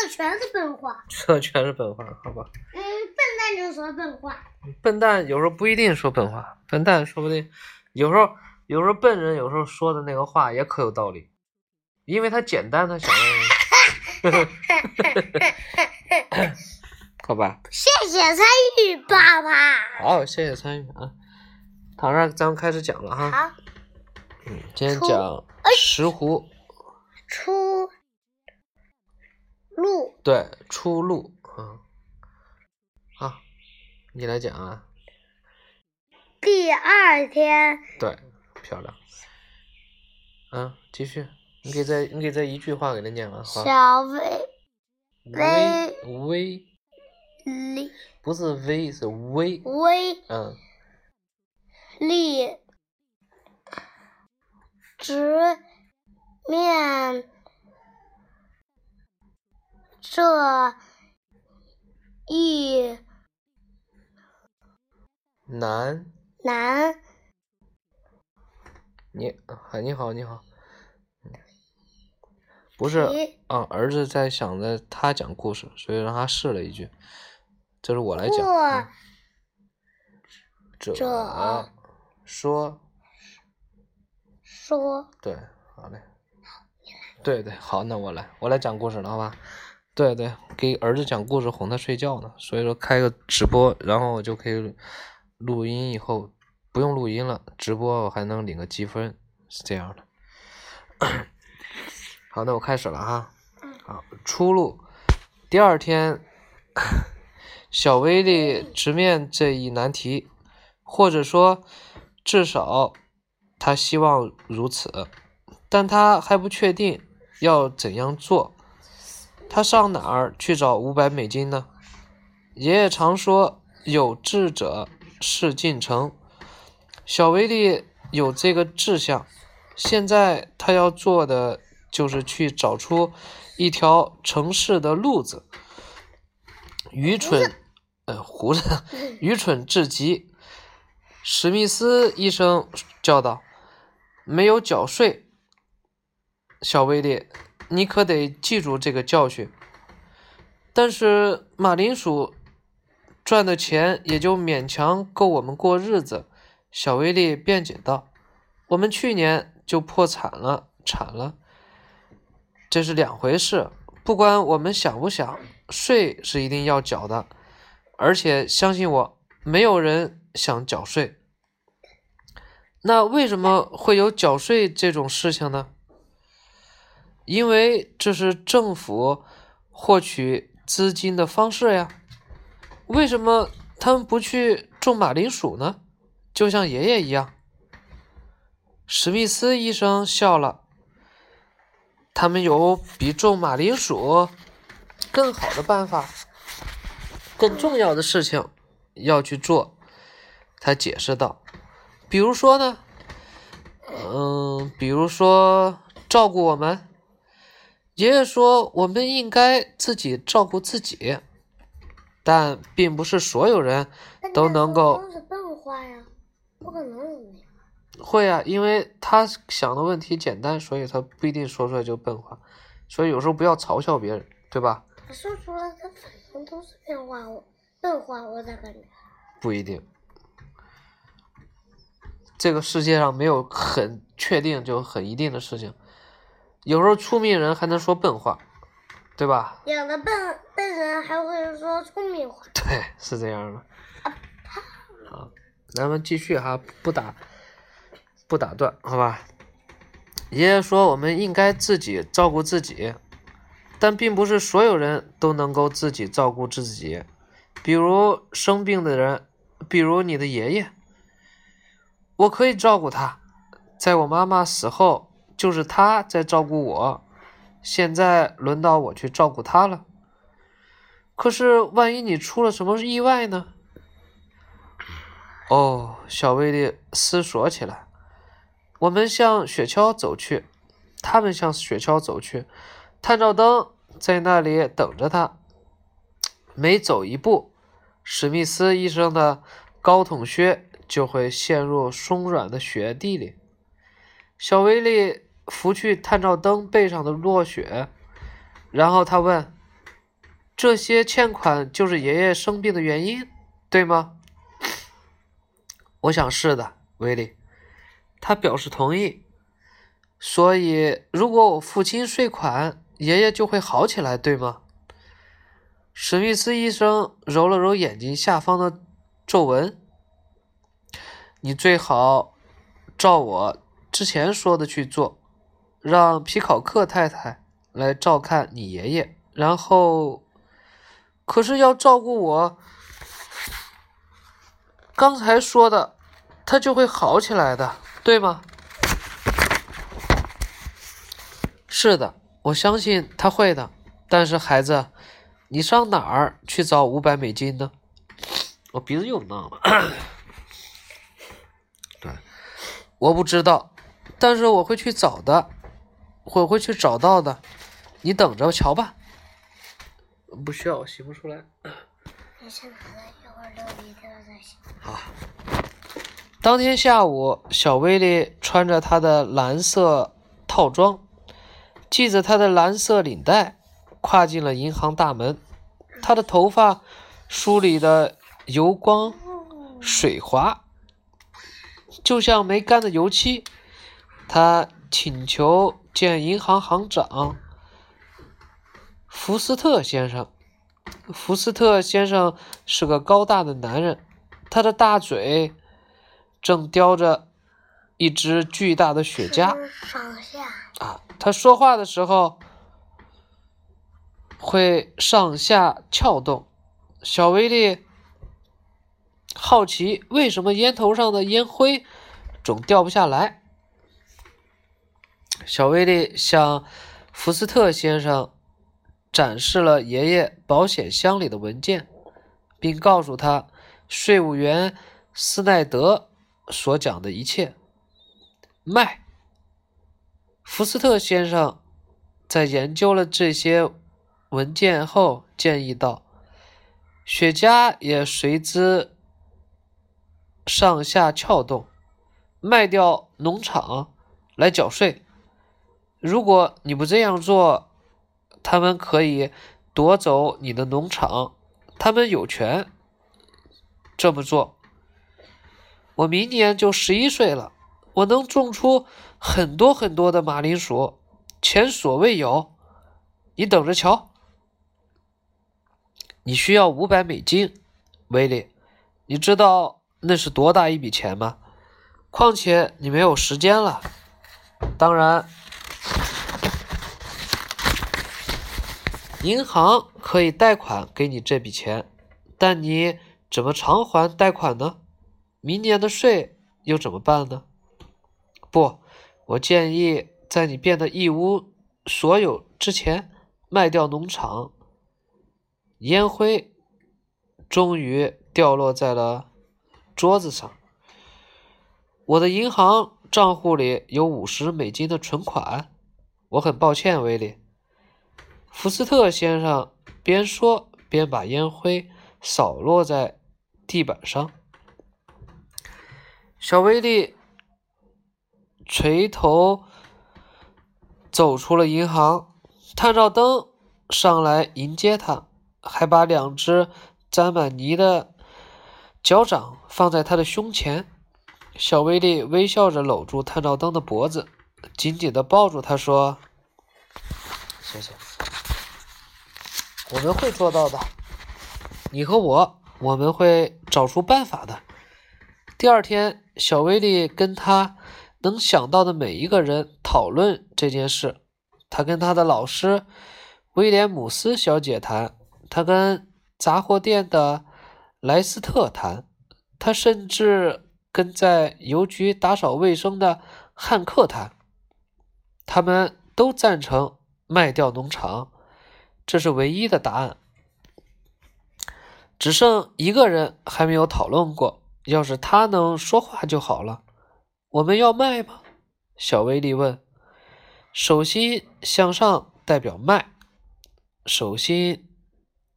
这全是笨话。这全是笨话，好吧？嗯，笨蛋就说笨话。笨蛋有时候不一定说笨话，笨蛋说不定有时候有时候笨人有时候说的那个话也可有道理，因为他简单，他想的。好吧，谢谢参与，爸爸。好，谢谢参与啊。好，那咱们开始讲了哈。好，嗯，今天讲石斛，出路对，出路，嗯，好，你来讲啊。第二天，对，漂亮。嗯，继续，你给再你给再一句话给他念完，好。小薇。薇薇丽不是薇是薇薇嗯，丽直面这一难，难你啊，你好，你好，嗯不是题啊，儿子在想着他讲故事，所以让他试了一句，这是我来讲。过嗯这这说说。对，好嘞，对对，好，那我来，我来讲故事了，好吧？对对，给儿子讲故事哄他睡觉呢，所以说开个直播，然后我就可以录音，以后不用录音了，直播我还能领个积分，是这样的。好，那我开始了哈。好，出路。第二天，小威力直面这一难题，或者说，至少他希望如此，但他还不确定要怎样做。他上哪儿去找五百美金呢？爷爷常说“有志者事竟成”，小威利有这个志向，现在他要做的就是去找出一条城市的路子。愚蠢，呃，胡子，愚蠢至极。史密斯医生叫道：“没有缴税，小威力，你可得记住这个教训。”但是马铃薯赚的钱也就勉强够我们过日子。小威力辩解道：“我们去年就破产了，惨了。这是两回事。不管我们想不想，税是一定要缴的。而且相信我，没有人想缴税。那为什么会有缴税这种事情呢？因为这是政府获取资金的方式呀。为什么他们不去种马铃薯呢？就像爷爷一样。史密斯医生笑了。他们有比种马铃薯更好的办法，更重要的事情要去做。他解释道：“比如说呢，嗯，比如说照顾我们。爷爷说我们应该自己照顾自己，但并不是所有人都能够都是笨话呀，不可能有那样。会啊，因为他想的问题简单，所以他不一定说出来就笨话。所以有时候不要嘲笑别人，对吧？他说出来，他反正都是变话，我笨话，我咋感觉？不一定。这个世界上没有很确定就很一定的事情，有时候聪明人还能说笨话，对吧？有的笨笨人还会说聪明话。对，是这样的。好，咱们继续哈，不打不打断，好吧？爷爷说我们应该自己照顾自己，但并不是所有人都能够自己照顾自己。比如生病的人，比如你的爷爷，我可以照顾他。在我妈妈死后，就是他在照顾我。现在轮到我去照顾他了。可是万一你出了什么意外呢？哦，小威力思索起来。我们向雪橇走去，他们向雪橇走去，探照灯在那里等着他。每走一步，史密斯医生的高筒靴就会陷入松软的雪地里。小威力拂去探照灯背上的落雪，然后他问：“这些欠款就是爷爷生病的原因，对吗？我想是的，威利。他表示同意。所以，如果我父亲税款，爷爷就会好起来，对吗？史密斯医生揉了揉眼睛下方的皱纹。你最好照我之前说的去做，让皮考克太太来照看你爷爷，然后，可是要照顾我。刚才说的，他就会好起来的，对吗？是的，我相信他会的。但是孩子，你上哪儿去找五百美金呢？我鼻子又闹了。对，我不知道，但是我会去找的，我会去找到的。你等着瞧吧。不需要，我洗不出来。你先拿着，一会儿流鼻涕了再洗。好。当天下午，小威利穿着他的蓝色套装。系着他的蓝色领带，跨进了银行大门。他的头发梳理的油光水滑，就像没干的油漆。他请求见银行行长福斯特先生。福斯特先生是个高大的男人，他的大嘴正叼着一只巨大的雪茄。上下啊。他说话的时候会上下翘动。小威利好奇为什么烟头上的烟灰总掉不下来。小威利向福斯特先生展示了爷爷保险箱里的文件，并告诉他税务员斯奈德所讲的一切。卖。福斯特先生在研究了这些文件后，建议道：“雪茄也随之上下撬动，卖掉农场来缴税。如果你不这样做，他们可以夺走你的农场，他们有权这么做。我明年就十一岁了，我能种出。”很多很多的马铃薯，前所未有。你等着瞧。你需要五百美金，威利。你知道那是多大一笔钱吗？况且你没有时间了。当然，银行可以贷款给你这笔钱，但你怎么偿还贷款呢？明年的税又怎么办呢？不。我建议在你变得一无所有之前卖掉农场。烟灰终于掉落在了桌子上。我的银行账户里有五十美金的存款。我很抱歉，威利。福斯特先生边说边把烟灰扫落在地板上。小威利。垂头走出了银行，探照灯上来迎接他，还把两只沾满泥的脚掌放在他的胸前。小威利微笑着搂住探照灯的脖子，紧紧的抱住他，说：“谢谢，我们会做到的。你和我，我们会找出办法的。”第二天，小威利跟他。能想到的每一个人讨论这件事。他跟他的老师威廉姆斯小姐谈，他跟杂货店的莱斯特谈，他甚至跟在邮局打扫卫生的汉克谈。他们都赞成卖掉农场，这是唯一的答案。只剩一个人还没有讨论过，要是他能说话就好了。我们要卖吗？小威利问。手心向上代表卖，手心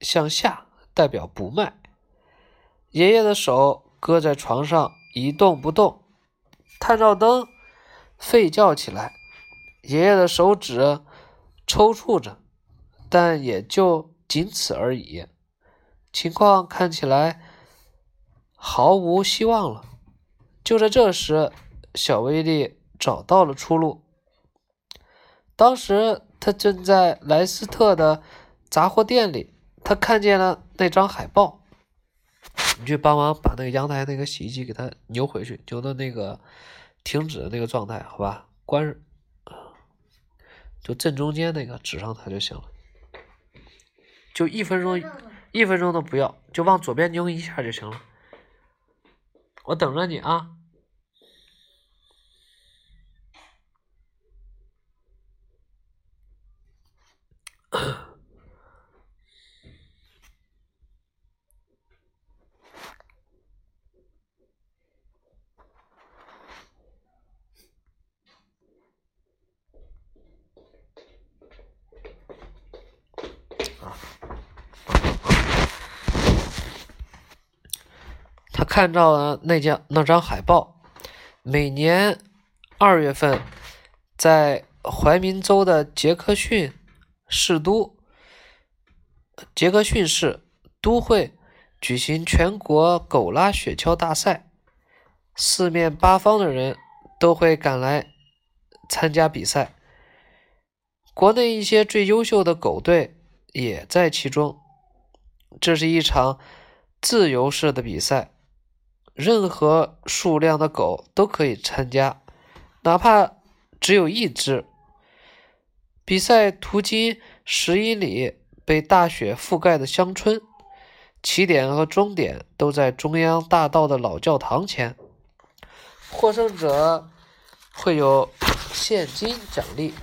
向下代表不卖。爷爷的手搁在床上一动不动，探照灯吠叫起来。爷爷的手指抽搐着，但也就仅此而已。情况看起来毫无希望了。就在这时，小威力找到了出路。当时他正在莱斯特的杂货店里，他看见了那张海报。你去帮忙把那个阳台那个洗衣机给它扭回去，扭到那个停止的那个状态，好吧？关，就正中间那个指上它就行了。就一分钟，一分钟都不要，就往左边扭一下就行了。我等着你啊。他看到了那张那张海报，每年二月份，在怀民州的杰克逊市都杰克逊市都会举行全国狗拉雪橇大赛，四面八方的人都会赶来参加比赛，国内一些最优秀的狗队也在其中。这是一场自由式的比赛。任何数量的狗都可以参加，哪怕只有一只。比赛途经十英里被大雪覆盖的乡村，起点和终点都在中央大道的老教堂前。获胜者会有现金奖励，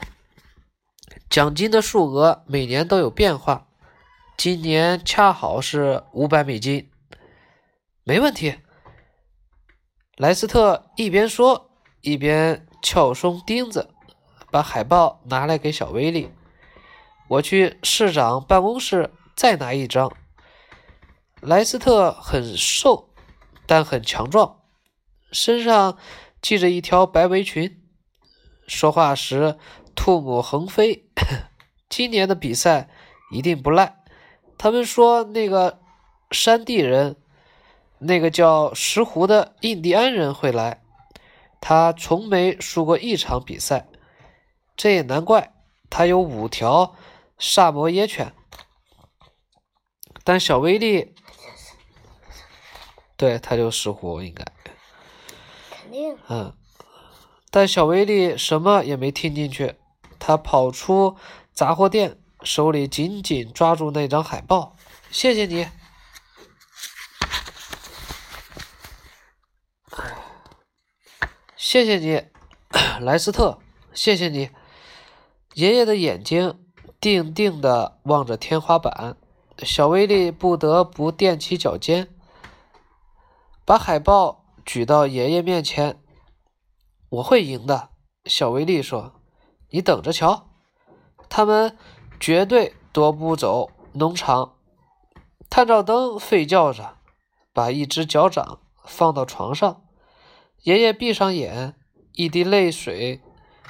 奖金的数额每年都有变化，今年恰好是五百美金。没问题。莱斯特一边说，一边撬松钉子，把海报拿来给小威利。我去市长办公室再拿一张。莱斯特很瘦，但很强壮，身上系着一条白围裙，说话时唾沫横飞。今年的比赛一定不赖。他们说那个山地人。那个叫石湖的印第安人会来，他从没输过一场比赛，这也难怪。他有五条萨摩耶犬，但小威力，对，他就石湖应该，肯定，嗯，但小威力什么也没听进去，他跑出杂货店，手里紧紧抓住那张海报。谢谢你。谢谢你，莱斯特。谢谢你。爷爷的眼睛定定地望着天花板，小威力不得不踮起脚尖，把海报举到爷爷面前。我会赢的，小威力说。你等着瞧，他们绝对夺不走农场。探照灯吠叫着，把一只脚掌放到床上。爷爷闭上眼，一滴泪水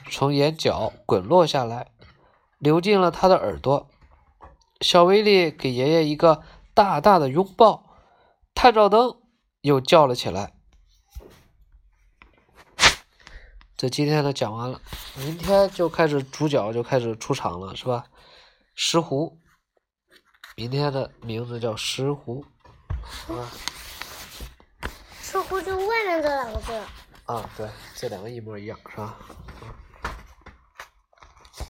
从眼角滚落下来，流进了他的耳朵。小威力给爷爷一个大大的拥抱，探照灯又叫了起来。这今天的讲完了，明天就开始主角就开始出场了，是吧？石斛，明天的名字叫石斛，好吧？似乎就这两个字。啊，对，这两个一模一样，是吧？